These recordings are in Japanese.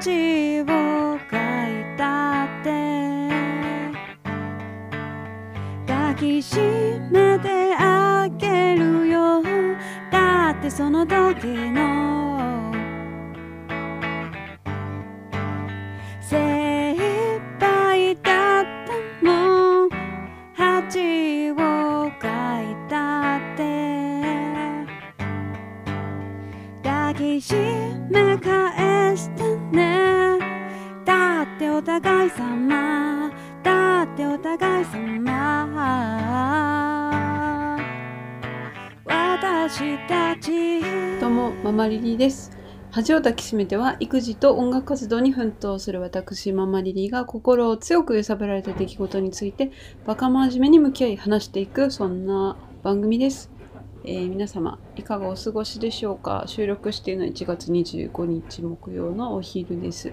恥をかいたって抱きしめてあげるよだってその時の精一杯だったもん恥をかいたって抱きしめ返どうもママリリーです。恥を抱きしめては育児と音楽活動に奮闘する私ママリリーが心を強く揺さぶられた出来事についてバカ真面目に向き合い話していくそんな番組です、えー皆様いかがお過ごしでしょうか？収録しているのは1月25日木曜のお昼です、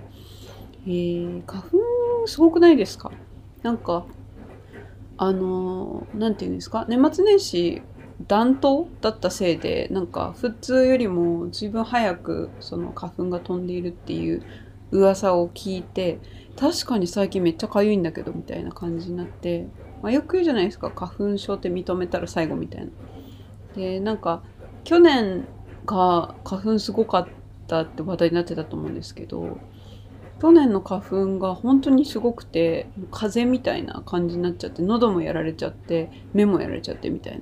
えー花粉すごくないですか？なんかあのーなんていうんですか？年末年始暖冬だったせいでなんか普通よりも随分早くその花粉が飛んでいるっていう噂を聞いて確かに最近めっちゃ痒いんだけどみたいな感じになって、まあ、よく言うじゃないですか花粉症って認めたら最後みたいな。でなんか去年が花粉すごかったって話題になってたと思うんですけど去年の花粉が本当にすごくて風邪みたいな感じになっちゃって喉もやられちゃって目もやられちゃってみたいな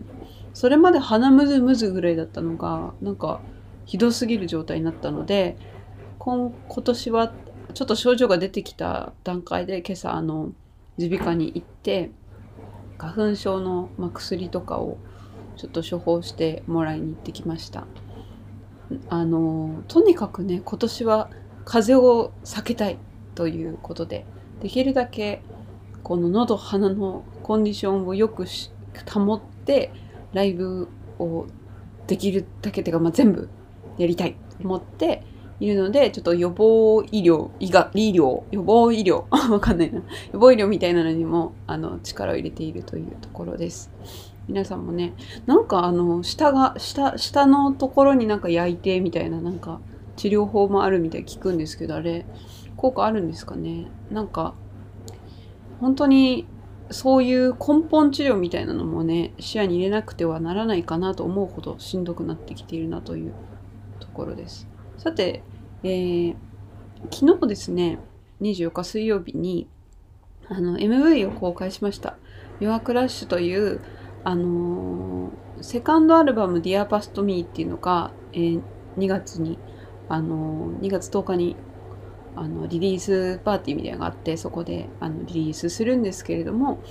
それまで鼻むずむずぐらいだったのがなんかひどすぎる状態になったので今今年はちょっと症状が出てきた段階で今朝あの耳鼻科に行って花粉症の、まあ、薬とかをちょっと処方してもらいに行ってきました。あのとにかくね今年は風邪を避けたいということでできるだけこの喉鼻のコンディションをよくし保ってライブをできるだけてか、まあ、全部やりたいと思っているのでちょっと予防医療医が医療予防医療わかんないな。予防医療みたいなのにもあの力を入れているというところです。皆さんもねなんかあの下が下下のところになんか焼いてみたいななんか治療法もあるみたい聞くんですけどあれ効果あるんですかね？なんか本当にそういう根本治療みたいなのもね視野に入れなくてはならないかなと思うほどしんどくなってきているなというところです。さて、えー昨日ですね24日水曜日にあの MV を公開しました「Your Crush」というあのーセカンドアルバム「Dear Past Me」っていうのが、えー2月にあのー2月10日にあのリリースパーティーみたいなのがあってそこであのリリースするんですけれども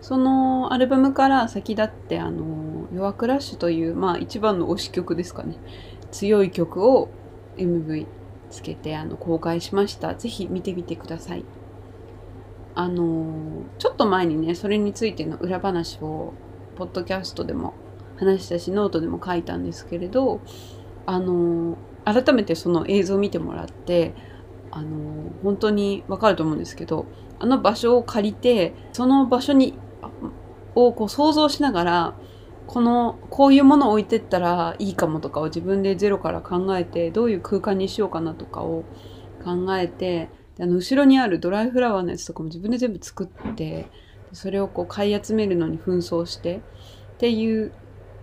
そのアルバムから先立って「あの弱クラッシュ」という、まあ、一番の推し曲ですかね。強い曲を MV つけてあの公開しました。ぜひ見てみてください。あのちょっと前にねそれについての裏話をポッドキャストでも話したしノートでも書いたんですけれどあの改めてその映像を見てもらってあの本当にわかると思うんですけどあの場所を借りてその場所にをこう想像しながらこのこういうものを置いてったらいいかもとかを自分でゼロから考えてどういう空間にしようかなとかを考えてあの後ろにあるドライフラワーのやつとかも自分で全部作ってそれをこう買い集めるのに紛争してっていう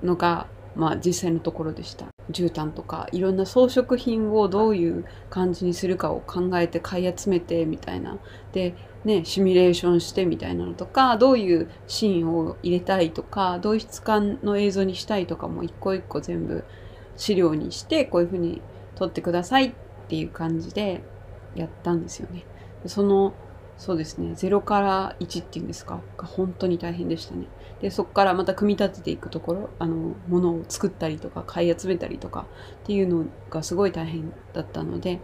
のが、まあ、実際のところでした。絨毯とかいろんな装飾品をどういう感じにするかを考えて買い集めてみたいなでねシミュレーションしてみたいなのとかどういうシーンを入れたいとかどういう質感の映像にしたいとかも一個一個全部資料にしてこういうふうに撮ってくださいっていう感じでやったんですよね。そのそうですね。0から1っていうんですか？が本当に大変でしたね。でそこからまた組み立てていくところあのものを作ったりとか買い集めたりとかっていうのがすごい大変だったので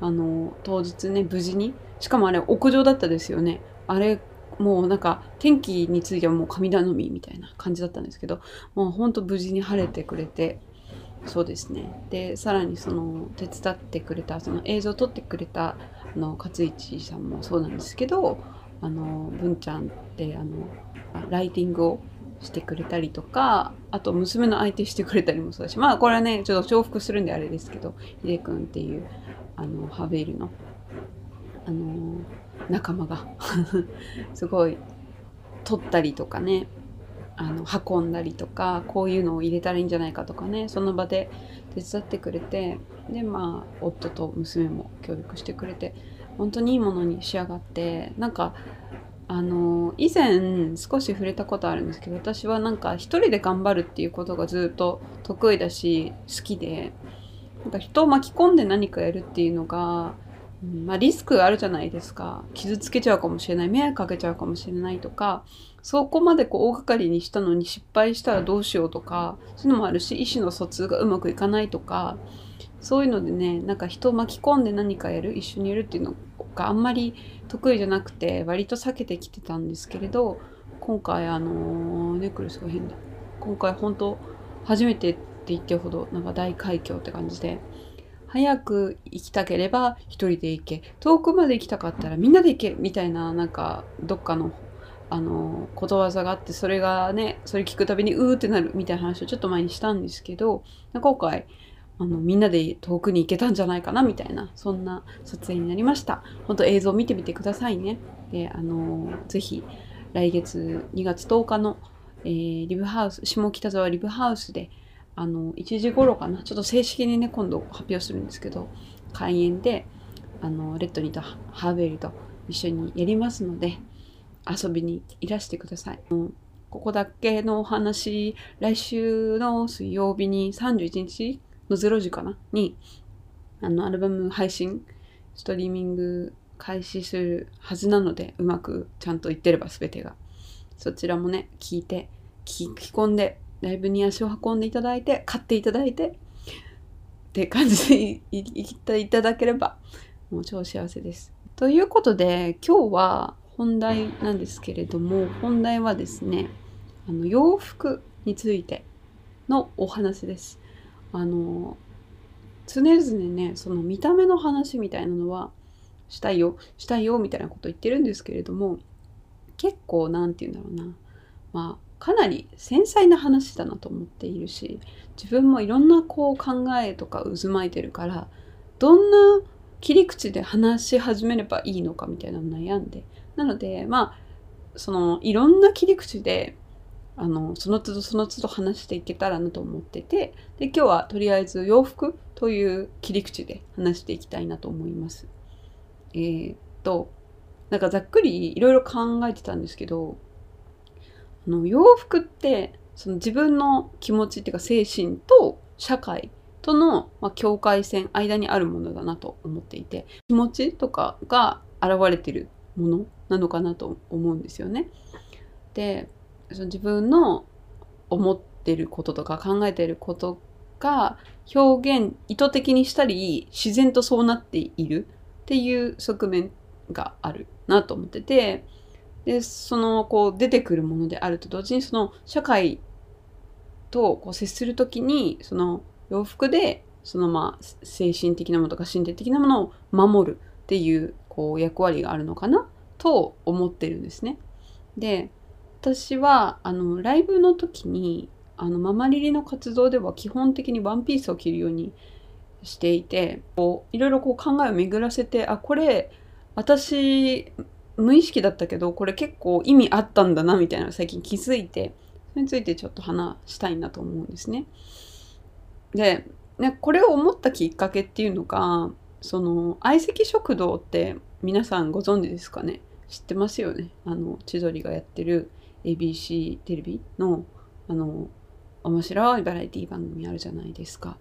あの当日ね無事にしかもあれ屋上だったですよね。あれもうなんか天気についてはもう神頼みみたいな感じだったんですけどもうほんと無事に晴れてくれてそうですね。でさらにその手伝ってくれたその映像を撮ってくれたあの勝一さんもそうなんですけどあの文ちゃんってあのライティングをしてくれたりとかあと娘の相手してくれたりもそうだしまあこれはねちょっと重複するんであれですけどひでくんっていうあのハベールのあの仲間が すごい取ったりとかねあの運んだりとかこういうのを入れたらいいんじゃないかとかねその場で手伝ってくれてでまあ夫と娘も協力してくれて本当にいいものに仕上がってなんかあの以前少し触れたことあるんですけど私はなんか一人で頑張るっていうことがずっと得意だし好きでなんか人を巻き込んで何かやるっていうのが、うんまあ、リスクあるじゃないですか。傷つけちゃうかもしれない迷惑かけちゃうかもしれないとかそこまでこう大掛かりにしたのに失敗したらどうしようとかそういうのもあるし意思の疎通がうまくいかないとかそういうのでねなんか人を巻き込んで何かやる一緒にやるっていうのがあんまり得意じゃなくて割と避けてきてたんですけれど今回あのネックレスが変だ。今回本当初めてって言ってほどなんか大海峡って感じで早く行きたければ一人で行け。遠くまで行きたかったらみんなで行けみたいななんかどっかのあのことわざがあってそれがねそれ聞くたびにうーってなるみたいな話をちょっと前にしたんですけど今回あのみんなで遠くに行けたんじゃないかなみたいなそんな撮影になりました。本当映像見てみてくださいね。であのぜひ来月2月10日の、えー、リブハウス下北沢リブハウスであの1時頃かなちょっと正式にね今度発表するんですけど開演であのレッドニーとハーベリーと一緒にやりますので遊びにいらしてください。ここだけのお話来週の水曜日に31日の0時かな？に、あの、アルバム配信、ストリーミング開始するはずなので、うまくちゃんと言ってれば全てが。そちらもね、聞いて、聞き込んで、ライブに足を運んでいただいて、買っていただいて、って感じで言っていただければ、もう超幸せです。ということで、今日は本題なんですけれども、本題はですね、あの洋服についてのお話です。あの常々ねその見た目の話みたいなのはしたいよしたいよみたいなこと言ってるんですけれども結構何て言うんだろうなまあかなり繊細な話だなと思っているし自分もいろんなこう考えとか渦巻いてるからどんな切り口で話し始めればいいのかみたいなの悩んでなのでまあそのいろんな切り口であのその都度その都度話していけたらなと思っててで今日はとりあえず洋服という切り口で話していきたいなと思います。えー、っとなんかざっくりいろいろ考えてたんですけどあの洋服ってその自分の気持ちっていうか精神と社会との、まあ、境界線間にあるものだなと思っていて気持ちとかが現れてるものなのかなと思うんですよね。でその自分の思ってることとか考えてることが表現意図的にしたり自然とそうなっているっていう側面があるなと思っててでそのこう出てくるものであると同時にその社会とこう接する時にその洋服でそのまあ精神的なものとか身体的なものを守るっていうこう役割があるのかなと思ってるんですね。で私はあのライブの時にあのママリリの活動では基本的にワンピースを着るようにしていてこういろいろこう考えを巡らせてあこれ私無意識だったけどこれ結構意味あったんだなみたいなの最近気づいてそれについてちょっと話したいなと思うんですね。で、ね、これを思ったきっかけっていうのがその相席食堂って皆さんご存知ですかね？知ってますよね？あの千鳥がやってる ABC テレビのあの面白いバラエティ番組あるじゃないですか。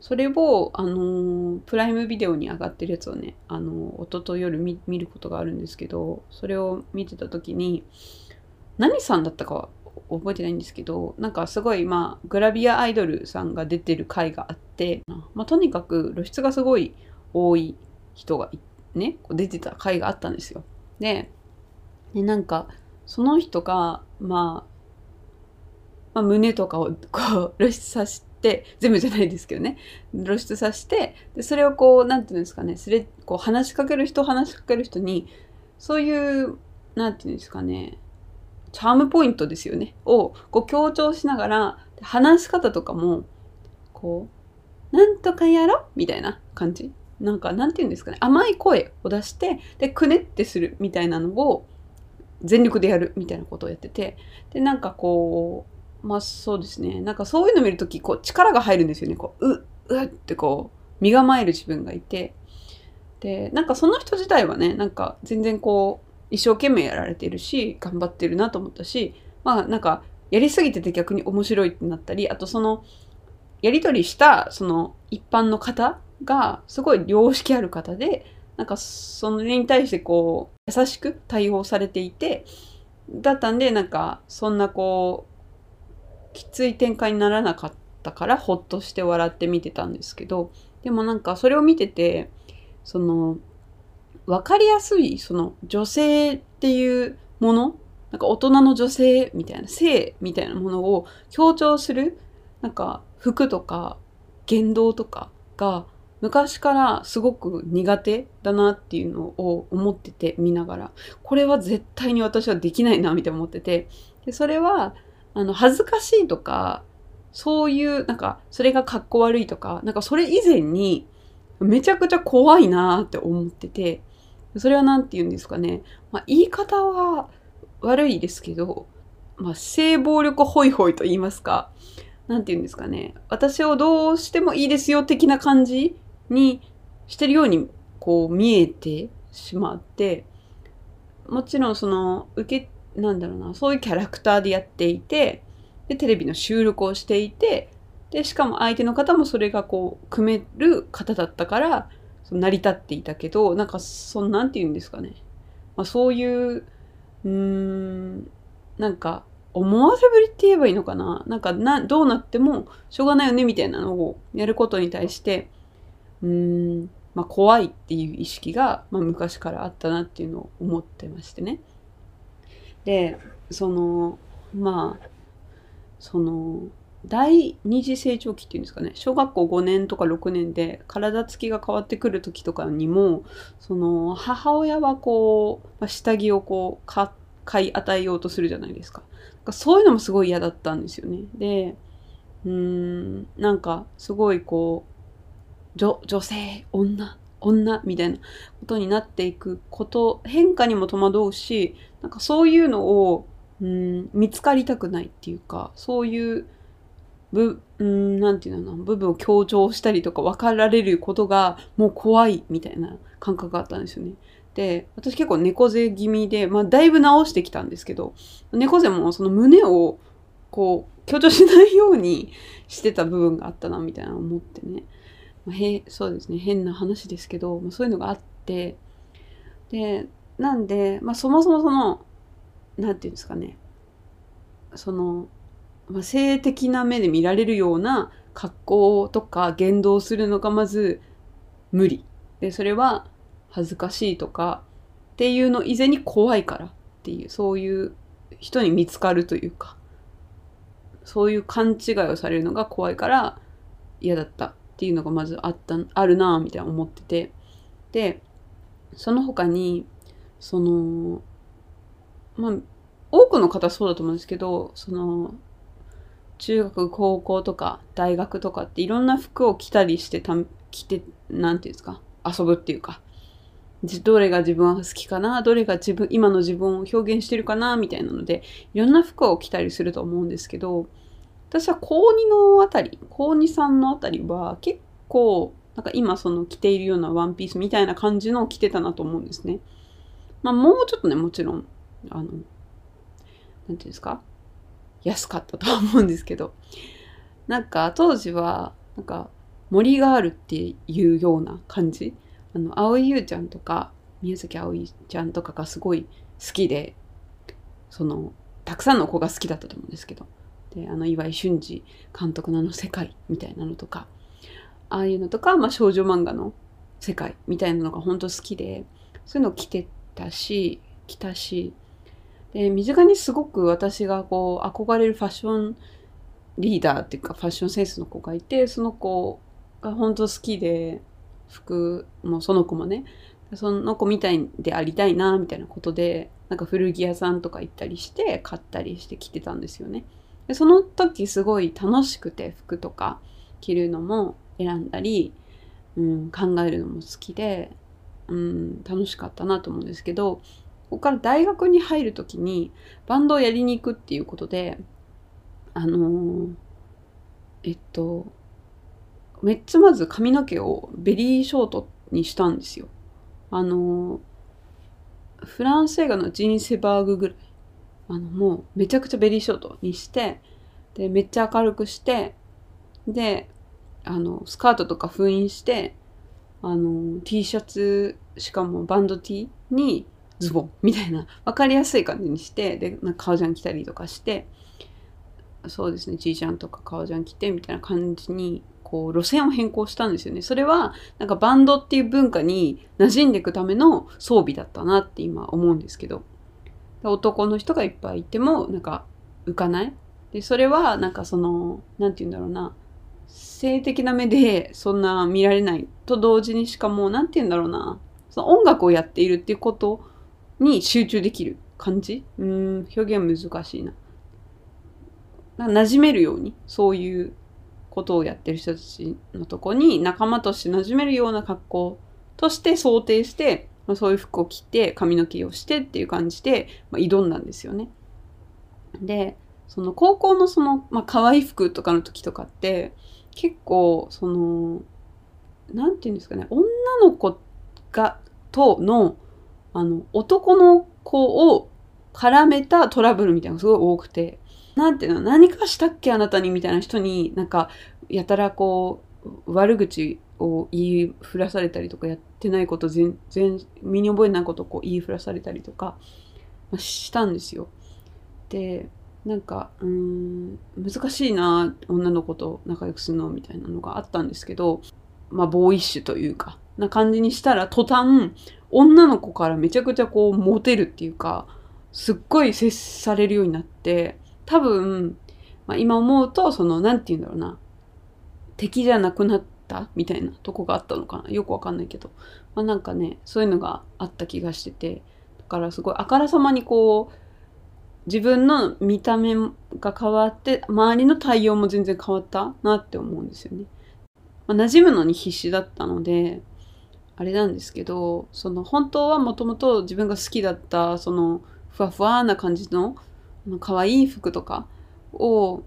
それを、あのプライムビデオに上がってるやつをね、あの一昨日夜見ることがあるんですけど、それを見てた時に、何さんだったか覚えてないんですけど、なんかすごい、まあ、グラビアアイドルさんが出てる回があって、まあ、とにかく露出がすごい多い人がね、出てた回があったんですよ。で、でなんか、その人が、まあ、まあ、胸とかをこう露出させて、全部じゃないですけどね、露出させて、でそれをこう、なんていうんですかね、それ、こう話しかける人、話しかける人に、そういう、なんていうんですかね、チャームポイントですよね、をこう強調しながら、話し方とかも、こう、なんとかやろ？みたいな感じ。なんかなんて言うんですかね。甘い声を出してでくねってするみたいなのを全力でやるみたいなことをやってて。でなんかこうまあそうですね。なんかそういうの見るときこう力が入るんですよね。こうううってこう身構える自分がいて。でなんかその人自体はねなんか全然こう一生懸命やられてるし頑張ってるなと思ったしまあなんかやりすぎてて逆に面白いってなったりあとそのやり取りしたその一般の方がすごい良識ある方でなんかそれに対してこう優しく対応されていてだったんでなんかそんなこうきつい展開にならなかったからほっとして笑って見てたんですけどでもなんかそれを見ててその分かりやすいその女性っていうものなんか大人の女性みたいな性みたいなものを強調するなんか服とか言動とかが昔からすごく苦手だなっていうのを思ってて見ながらこれは絶対に私はできないなみたいな思っててでそれはあの恥ずかしいとかそういうなんかそれがかっこ悪いとかなんかそれ以前にめちゃくちゃ怖いなって思っててそれは何て言うんですかね、まあ、言い方は悪いですけど、まあ、性暴力ホイホイと言いますか。何て言うんですかね。私をどうしてもいいですよ的な感じにしてるようにこう見えてしまってもちろんその受けなんだろうなそういうキャラクターでやっていてでテレビの収録をしていてでしかも相手の方もそれがこう組める方だったから成り立っていたけどなんかそんなんて言うんですかね、まあ、そういううーんなんか思わせぶりって言えばいいのかななんかなどうなってもしょうがないよねみたいなのをやることに対してうーん、まあ、怖いっていう意識が、まあ、昔からあったなっていうのを思ってましてね。でそのまあその第二次成長期っていうんですかね小学校5年とか6年で体つきが変わってくる時とかにもその母親はこう、下着をこう買い与えようとするじゃないですか。そういうのもすごい嫌だったんですよね。でうーんなんかすごいこう女女性女女みたいなことになっていくこと変化にも戸惑うしなんかそういうのをうん見つかりたくないっていうかそういう部うんなんていうのな部分を強調したりとか分かられることがもう怖いみたいな感覚があったんですよね。で私結構猫背気味で、まあ、だいぶ直してきたんですけど猫背もその胸をこう強調しないようにしてた部分があったなみたいな思ってね。まあ、へそうですね変な話ですけど、まあ、そういうのがあってでなんで、まあ、そもそもその何て言うんですかねその、性的な目で見られるような格好とか言動するのがまず無理。でそれは恥ずかしいとかっていうの以前に怖いからっていうそういう人に見つかるというかそういう勘違いをされるのが怖いから嫌だったっていうのがまずあったあるなみたいな思ってて。でその他にそのまあ多くの方そうだと思うんですけどその中学高校とか大学とかっていろんな服を着たりしてた着てなんていうんですか？遊ぶっていうか。どれが自分は好きかな？どれが自分今の自分を表現してるかな？みたいなのでいろんな服を着たりすると思うんですけど私は高2のあたり、高2、3のあたりは結構、なんか今その着ているようなワンピースみたいな感じのを着てたなと思うんですね。まあもうちょっとね、もちろん、あの、なんていうんですか？安かったとは思うんですけど、なんか当時は、なんか森があるっていうような感じ。あの、蒼井優ちゃんとか、宮崎葵ちゃんとかがすごい好きで、その、たくさんの子が好きだったと思うんですけど、であの岩井俊二監督のあの世界みたいなのとかああいうのとか、まあ、少女漫画の世界みたいなのが本当好きでそういうのを着てたし着たしで身近にすごく私がこう憧れるファッションリーダーっていうかファッションセンスの子がいてその子が本当好きで服もその子もねその子みたいでありたいなみたいなことでなんか古着屋さんとか行ったりして買ったりして着てたんですよね。でその時すごい楽しくて服とか着るのも選んだりうん、考えるのも好きで、うん、楽しかったなと思うんですけどここから大学に入る時にバンドをやりに行くっていうことであのーえっとめっちゃまず髪の毛をベリーショートにしたんですよ。あのーフランス映画のジーン・セバーグぐらいあのもうめちゃくちゃベリーショートにしてでめっちゃ明るくしてであのスカートとか封印してあの T シャツしかもバンド T にズボンみたいな分かりやすい感じにしてでなんか革ジャン着たりとかしてそうですね G ジャンとか革ジャン着てみたいな感じにこう路線を変更したんですよね。それはなんかバンドっていう文化に馴染んでいくための装備だったなって今思うんですけど。男の人がいっぱいいてもなんか浮かない。でそれはなんかそのなんて言うんだろうな。性的な目でそんな見られない。と同時にしかもなんて言うんだろうな。その音楽をやっているっていうことに集中できる感じ？うん表現難しいななんか馴染めるようにそういうことをやってる人たちのとこに仲間として馴染めるような格好として想定して、ま、そういう服を着て髪の毛をしてっていう感じで、ま、挑んだんですよね。でその高校のその、まあ、可愛い服とかの時とかって結構そのなんていうんですかね女の子がとのあの男の子を絡めたトラブルみたいなのがすごい多くて。なんていうの？何かしたっけ？あなたにみたいな人になんかやたらこう悪口を言いふらされたりとかやってないこと全然身に覚えないことをこう言いふらされたりとか、したんですよ。でなんかうん難しいな女の子と仲良くするのみたいなのがあったんですけどまあボーイッシュというか。な感じにしたら途端女の子からめちゃくちゃこうモテるっていうかすっごい接されるようになって多分、まあ、今思うとそのなんて言うんだろうな。敵じゃなくなったみたいなとこがあったのかな。よくわかんないけど、まあ、なんかねそういうのがあった気がしてて。だからすごいあからさまにこう自分の見た目が変わって周りの対応も全然変わったなって思うんですよね。ま、馴染むのに必死だったのであれなんですけどその本当はもともと自分が好きだったそのふわふわな感じのあの可愛い服とかを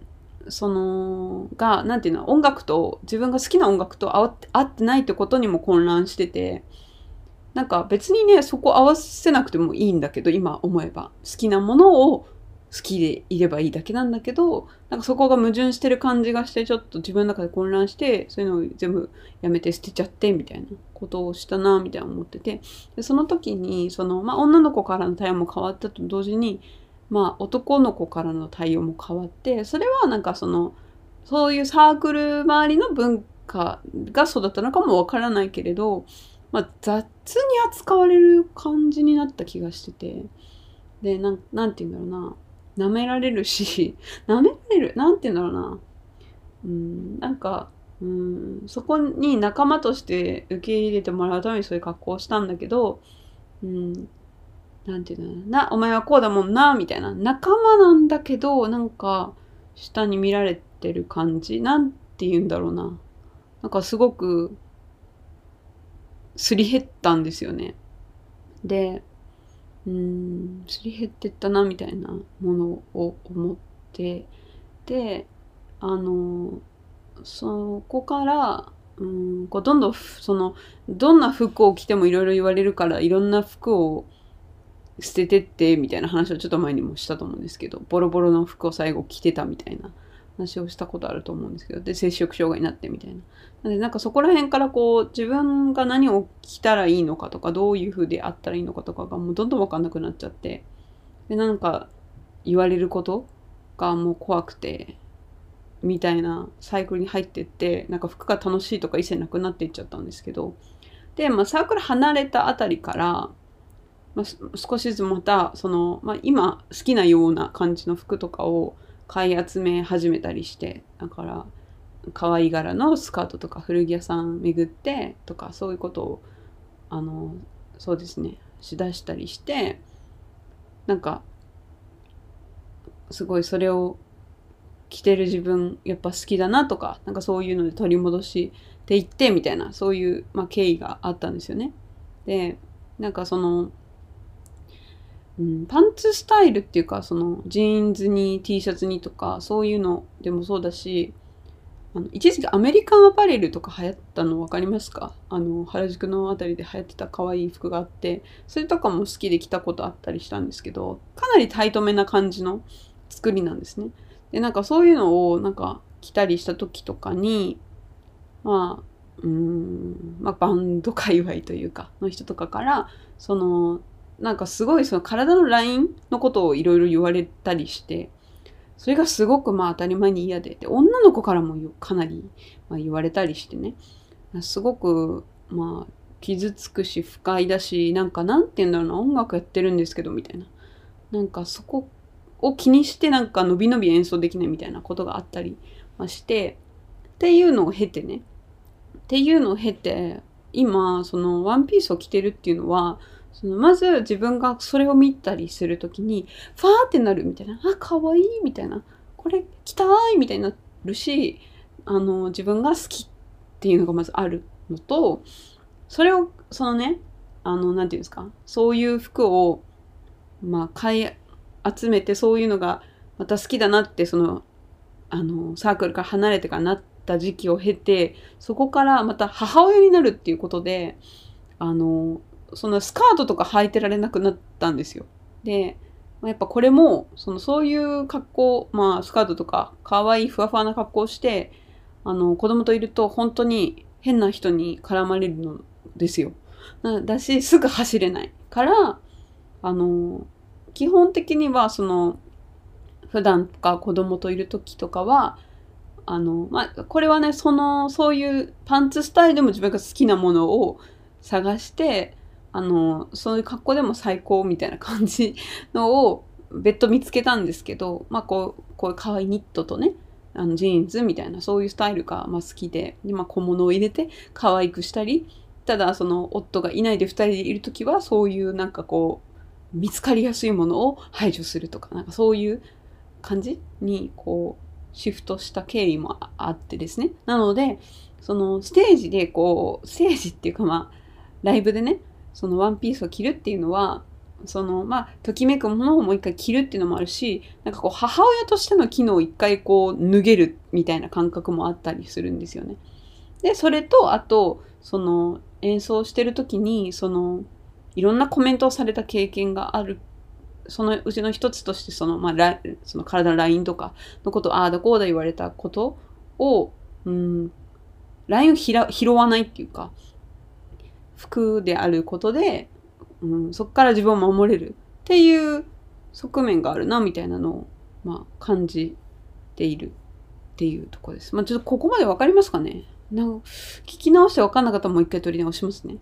そのがなんていうの音楽と自分が好きな音楽と合わ合ってないってことにも混乱しててなんか別にねそこ合わせなくてもいいんだけど今思えば。好きなものを好きでいればいいだけなんだけどなんかそこが矛盾してる感じがしてちょっと自分の中で混乱してそういうのを全部やめて捨てちゃってみたいなことをしたなみたいな思っててでその時にその、まあ、女の子からの対応も変わったと同時に、まあ、男の子からの対応も変わってそれはなんかそのそういうサークル周りの文化がそうだったのかもわからないけれど、まあ、雑に扱われる感じになった気がしててでなんなんて言うんだろうな。舐められるし 舐められるなんて言うんだろうな。うんなんかうんそこに仲間として受け入れてもらうためにそういう格好をしたんだけどうんなんていうのな。お前はこうだもんなみたいな。仲間なんだけどなんか下に見られてる感じ？なんて言うんだろうな。なんかすごくすり減ったんですよね。でうんすり減ってったなみたいなものを思ってであのそこからうんこうどんどんそのどんな服を着てもいろいろ言われるからいろんな服を捨ててってみたいな話をちょっと前にもしたと思うんですけどボロボロの服を最後着てたみたいな話をしたことあると思うんですけどで摂食障害になってみたいな。でなんかそこら辺からこう自分が何を着たらいいのかとかどういう風であったらいいのかとかがもうどんどん分かんなくなっちゃってでなんか言われることがもう怖くてみたいなサイクルに入ってってなんか服が楽しいとか一切なくなっていっちゃったんですけどで、まあ、サークル離れたあたりから、まあ、少しずつまたその、まあ、今好きなような感じの服とかを買い集め始めたりしてだから可愛い柄のスカートとか古着屋さん巡ってとかそういうことをあのそうですねしだしたりしてなんかすごいそれを着てる自分やっぱ好きだなとかなんかそういうので取り戻していってみたいなそういう、まあ、経緯があったんですよね。でなんかその、うん、パンツスタイルっていうかそのジーンズに T シャツにとかそういうのでもそうだしあの一時期アメリカンアパレルとか流行ったの分かりますか？あの原宿の辺りで流行ってた可愛い服があってそれとかも好きで着たことあったりしたんですけどかなりタイトめな感じの作りなんですね。でなんかそういうのをなんか着たりした時とかにまあうんまあバンド界隈というかの人とかからそのなんかすごいその体のラインのことをいろいろ言われたりしてそれがすごくまあ当たり前に嫌で。で女の子からもかなり、ま、言われたりしてね。すごくまあ傷つくし不快だしなんかなんて言うんだろうな音楽やってるんですけどみたいな。なんかそこを気にしてなんか伸び伸び演奏できないみたいなことがあったりして。っていうのを経てね。っていうのを経て今そのワンピースを着てるっていうのはそのまず自分がそれを見たりする時にファーってなるみたいなあ可愛いみたいなこれ着たいみたいになるしあの自分が好きっていうのがまずあるのとそれをそのねあの何て言うんですかそういう服をまあ買い集めてそういうのがまた好きだなってそのあのサークルから離れてからなった時期を経てそこからまた母親になるっていうことであのそのスカートとか履いてられなくなったんですよ。で、やっぱこれも、そのそういう格好、まあスカートとか可愛いふわふわな格好をして、あの子供といると本当に変な人に絡まれるのですよ。だし、すぐ走れないから、あの、基本的にはその、普段とか子供といる時とかは、あの、まあ、これはね、その、そういうパンツスタイルでも自分が好きなものを探して、あのそういう格好でも最高みたいな感じのを別途見つけたんですけど、まあ、こうこういう可愛いニットとねあのジーンズみたいなそういうスタイルがま好きでで、まあ、小物を入れて可愛くしたりただその夫がいないで2人でいる時はそういうなんかこう見つかりやすいものを排除するとかなんかそういう感じにこうシフトした経緯もあってですね。なのでそのステージでこうステージっていうかまあライブでねそのワンピースを着るっていうのはそのまあときめくものをもう一回着るっていうのもあるしなんかこう母親としての機能を一回こう脱げるみたいな感覚もあったりするんですよね。でそれとあとその演奏してる時にそのいろんなコメントをされた経験があるそのうちの一つとしてその,、まあ、その体のラインとかのことああだこうだ言われたことを、うん、ラインを拾わないっていうか服であることで、うん、そこから自分を守れるっていう側面があるなみたいなのを、まあ、感じているっていうとこです。まあ、ちょっとここまで分かりますかね？なんか聞き直して分かんなかったらもう一回取り直しますね。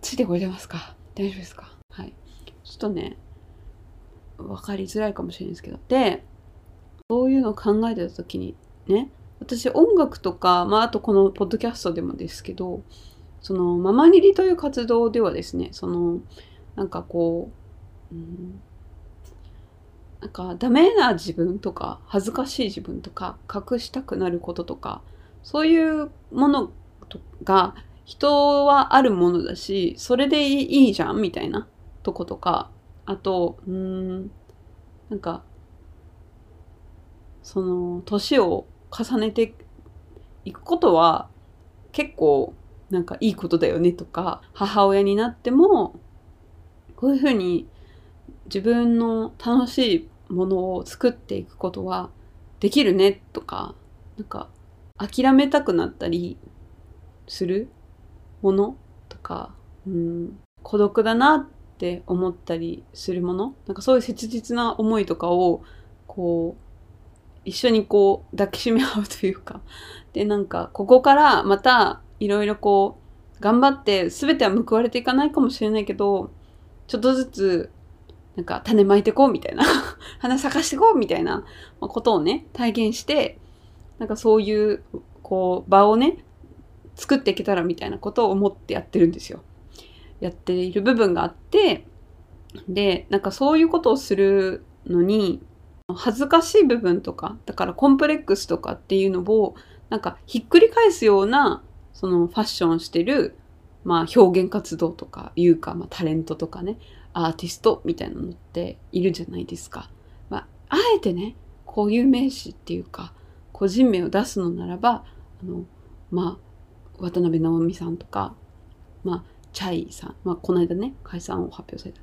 ついてこれてますか？大丈夫ですか？はい。ちょっとね、分かりづらいかもしれないですけど。で、そういうのを考えてた時にね、私音楽とか、まああとこのポッドキャストでもですけど、そのママリリという活動ではですねそのなんかこう、うん、なんかダメな自分とか恥ずかしい自分とか隠したくなることとかそういうものが人はあるものだしそれでいいじゃんみたいなとことかあとうんなんかその年を重ねていくことは結構なんかいいことだよねとか母親になってもこういうふうに自分の楽しいものを作っていくことはできるねとかなんか諦めたくなったりするものとか、うん、孤独だなって思ったりするものなんかそういう切実な思いとかをこう一緒にこう抱きしめ合うというかでなんかここからまたいろいろこう頑張って全ては報われていかないかもしれないけどちょっとずつなんか種まいてこうみたいな 花咲かしてこうみたいなことをね体現してなんかそういうこう場をね作っていけたらみたいなことを思ってやってるんですよ。やっている部分があってでなんかそういうことをするのに恥ずかしい部分とかだからコンプレックスとかっていうのをなんかひっくり返すようなそのファッションしてる、まあ、表現活動とかいうか、まあ、タレントとかねアーティストみたいなのっているじゃないですか。まあ、あえてね固有名詞っていうか個人名を出すのならばあのまあ渡辺直美さんとかまあチャイさん、まあ、この間ね解散を発表された。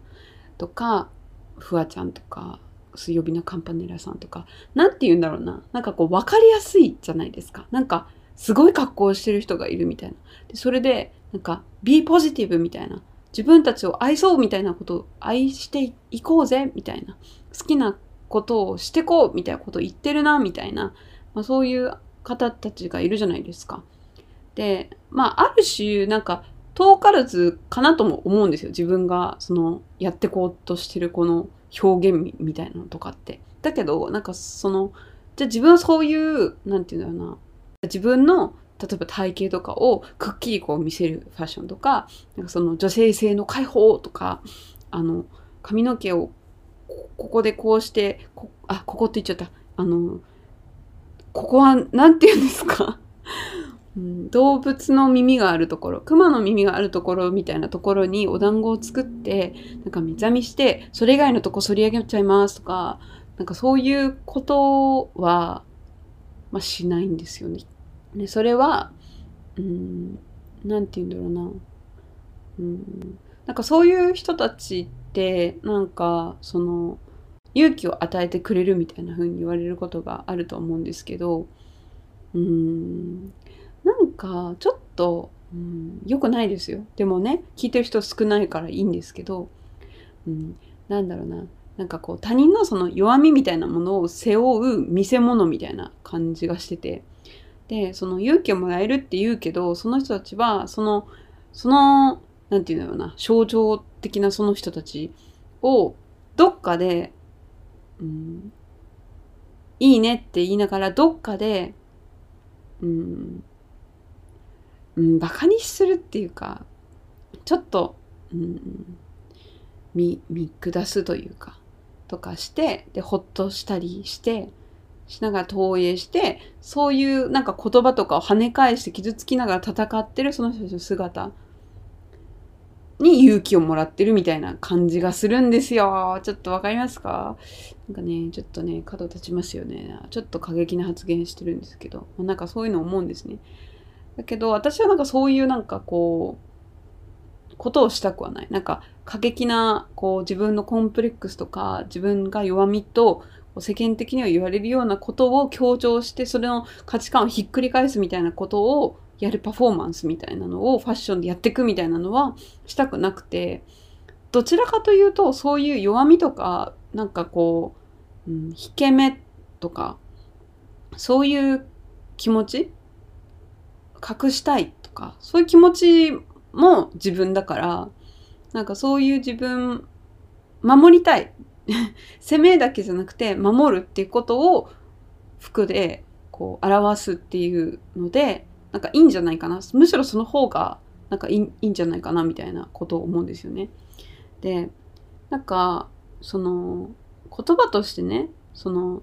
とかフワちゃんとか水曜日のカンパネラさんとか何て言うんだろうな。なんかこう分かりやすいじゃないですか。なんかすごい格好をしてる人がいるみたいな。でそれでなんか be ポジティブみたいな。自分たちを愛そうみたいなことを愛していこうぜみたいな。好きなことをしてこうみたいなことを言ってるなみたいな、まあ、そういう方たちがいるじゃないですか。でまあある種なんか遠からずかなとも思うんですよ。自分がそのやってこうとしてるこの表現みたいなのとかって。だけどなんかそのじゃあ自分はそういうなんていうんだろうな。自分の例えば体型とかをくっきりこう見せるファッションとかなんかその女性性の解放とかあの髪の毛をここでこうしてこあここって言っちゃったあのここは何て言うんですか？うん、動物の耳があるところ熊の耳があるところみたいなところにお団子を作ってなんか目覚みしてそれ以外のとこ反り上げちゃいますとかなんかそういうことは、まあ、しないんですよね。でそれはうん何て言うんだろうな。うん。なんかそういう人たちってなんかその勇気を与えてくれるみたいな風に言われることがあると思うんですけどうん。なんかちょっと、うん、良くないですよ。でもね聞いてる人少ないからいいんですけど、うん、なんだろうな。なんかこう他人のその弱みみたいなものを背負う見せ物みたいな感じがしててでその勇気をもらえるって言うけどその人たちはそのその何て言うんだろうな象徴的なその人たちをどっかで、うん、いいねって言いながらどっかで、うん、うん、バカにするっていうかちょっと、うん、見見下すというかとかしてでほっとしたりしてしながら投影してそういうなんか言葉とかを跳ね返して傷つきながら戦ってるその人の姿に勇気をもらってるみたいな感じがするんですよ。ちょっとわかりますか？なんかね、ちょっとね、角立ちますよね。ちょっと過激な発言してるんですけど、なんかそういうの思うんですね。だけど私はなんかそういうなんかこうことをしたくはないなんか過激なこう自分のコンプレックスとか自分が弱みと世間的には言われるようなことを強調してそれの価値観をひっくり返すみたいなことをやるパフォーマンスみたいなのをファッションでやっていくみたいなのはしたくなくて。どちらかというとそういう弱みとかなんかこう、うん、引け目とかそういう気持ち隠したいとかそういう気持ちも自分だからなんかそういう自分守りたい攻めだけじゃなくて守るっていうことを服でこう表すっていうのでなんかいいんじゃないかなむしろその方がなんかいいんじゃないかなみたいなことを思うんですよね。でなんかその言葉としてねその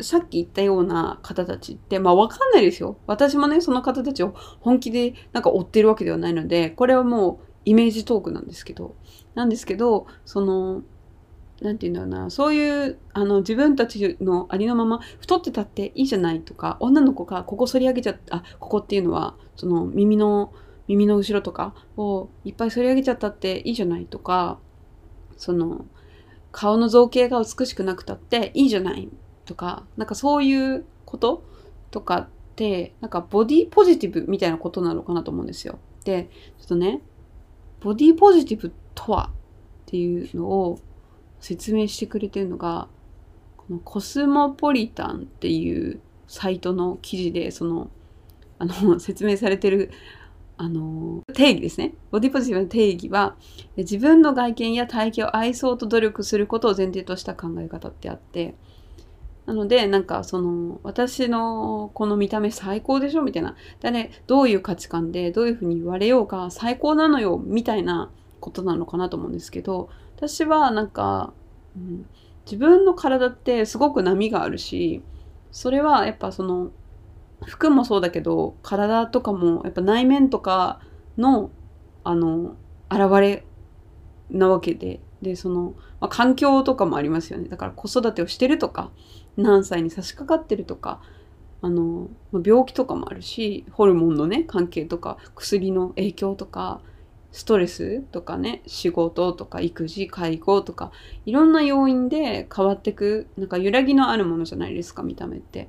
さっき言ったような方たちって、まあわかんないですよ。私もね、その方たちを本気でなんか追ってるわけではないので、これはもうイメージトークなんですけど、なんですけど、その、なんて言うんだろうな、そういう、あの、自分たちのありのまま、太ってたっていいじゃないとか、女の子がここ反り上げちゃった、あ、ここっていうのは、その耳の、耳の後ろとかをいっぱい反り上げちゃったっていいじゃないとか、その、顔の造形が美しくなくたっていいじゃないとか、なんかそういうこととかって、なんかボディポジティブみたいなことなのかなと思うんですよ。で、ちょっとね、ボディポジティブとはっていうのを説明してくれてるのが、このコスモポリタンっていうサイトの記事で、その、あの、説明されてるあの定義ですね。ボディポジティブの定義は自分の外見や体型を愛そうと努力することを前提とした考え方ってあってなので、なんかその、私のこの見た目最高でしょみたいな。だね、どういう価値観で、どういうふうに言われようが最高なのよみたいなことなのかなと思うんですけど、私はなんか、うん、自分の体ってすごく波があるしそれはやっぱその服もそうだけど体とかもやっぱ内面とかのあの現れなわけででその、まあ、環境とかもありますよね。だから子育てをしてるとか何歳に差し掛かってるとかあの病気とかもあるしホルモンのね関係とか薬の影響とかストレスとかね仕事とか育児介護とかいろんな要因で変わってくなんか揺らぎのあるものじゃないですか見た目って。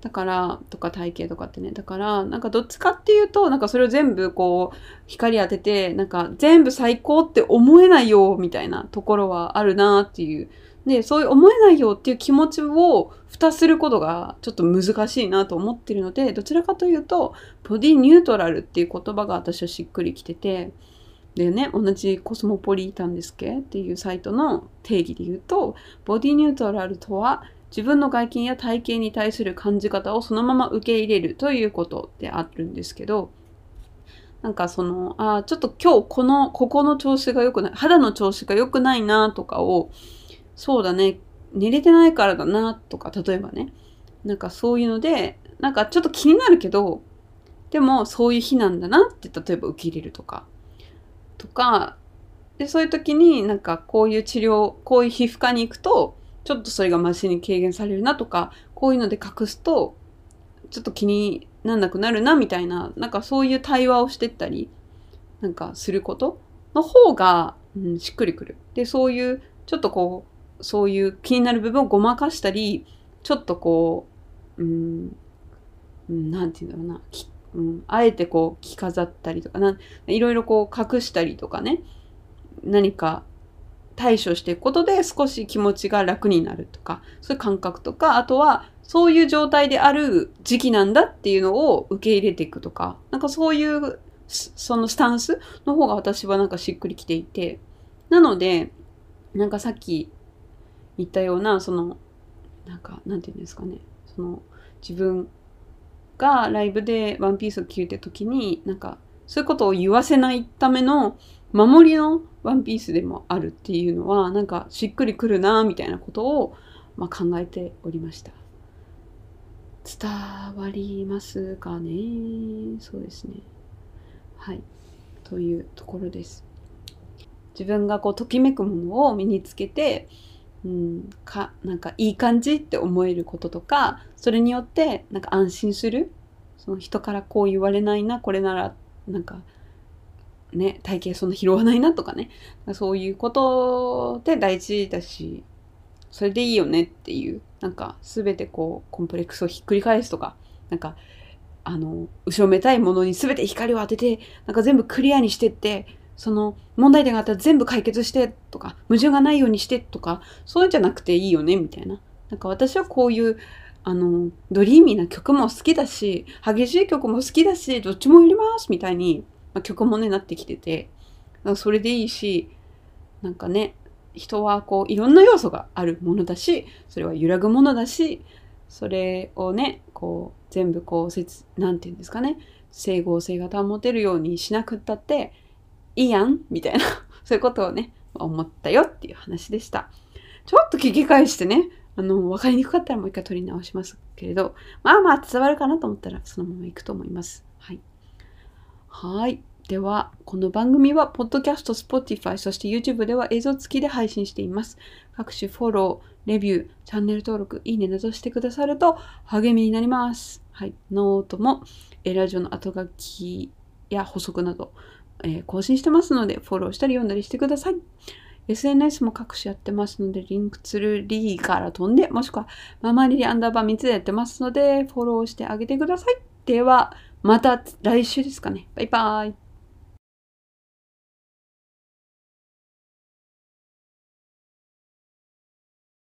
だからとか体型とかってねだからなんかどっちかっていうとなんかそれを全部こう光当ててなんか全部最高って思えないよみたいなところはあるなっていうでそういう思えないよっていう気持ちを蓋することがちょっと難しいなと思ってるのでどちらかというとボディニュートラルっていう言葉が私はしっくりきててでね。同じコスモポリータンですけ？っていうサイトの定義で言うとボディニュートラルとは自分の外見や体型に対する感じ方をそのまま受け入れるということであるんですけどなんかそのあちょっと今日このここの調子が良くない肌の調子が良くないなとかをそうだね。寝れてないからだなとか例えばね。なんかそういうのでなんかちょっと気になるけどでもそういう日なんだなって例えば受け入れるとか。とかでそういう時になんかこういう治療こういう皮膚科に行くとちょっとそれがマシに軽減されるなとかこういうので隠すとちょっと気になんなくなるなみたいななんかそういう対話をしてったりなんかすることの方が、うん、しっくりくる。でそういうちょっとこうそういう気になる部分をごまかしたりちょっとこううん何て言うんだろうなうん、あえてこう着飾ったりとかないろいろこう隠したりとかね。何か対処していくことで少し気持ちが楽になるとかそういう感覚とかあとはそういう状態である時期なんだっていうのを受け入れていくとかなんかそういうそのスタンスの方が私はなんかしっくりきていて。なのでなんかさっき言ったようなそのなんかなんて言うんですかね。その自分がライブでワンピースを着るって時になんかそういうことを言わせないための守りのワンピースでもあるっていうのはなんかしっくりくるなみたいなことを、まあ、考えておりました。伝わりますかね？そうですね。はい。というところです。自分がこうときめくものを身につけてうん、かなんかいい感じって思えることとかそれによってなんか安心する。その人からこう言われないなこれならなんかね体型そんな拾わないなとかね。そういうことって大事だしそれでいいよねっていうなんか全てこうコンプレックスをひっくり返すとかなんかあの後ろめたいものに全て光を当ててなんか全部クリアにしてってその問題点があったら全部解決してとか、矛盾がないようにしてとか、そうじゃなくていいよね、みたいな。なんか私はこういう、あの、ドリーミーな曲も好きだし、激しい曲も好きだし、どっちもやりますみたいに、まあ、曲もね、なってきてて、それでいいし、なんかね、人はこういろんな要素があるものだし、それは揺らぐものだし、それをね、こう全部こう、せつ、なんて言うんですかね、整合性が保てるようにしなくったって、いいやん？みたいな、そういうことをね、思ったよっていう話でした。ちょっと聞き返してね、あの、分かりにくかったらもう一回取り直しますけれど、まあまあ伝わるかなと思ったらそのまま行くと思います。はい。はい。では、この番組は、ポッドキャスト、Spotify、そして YouTube では映像付きで配信しています。各種フォロー、レビュー、チャンネル登録、いいねなどしてくださると励みになります。はい。ノートも、ラジオの後書きや補足など、え、更新してますので、フォローしたり読んだりしてください。SNS も各種やってますので、 Linktree から飛んで、もしくはママリリアンダーバー3つでやってますので、フォローしてあげてください。では、また来週ですかね。バイバーイ。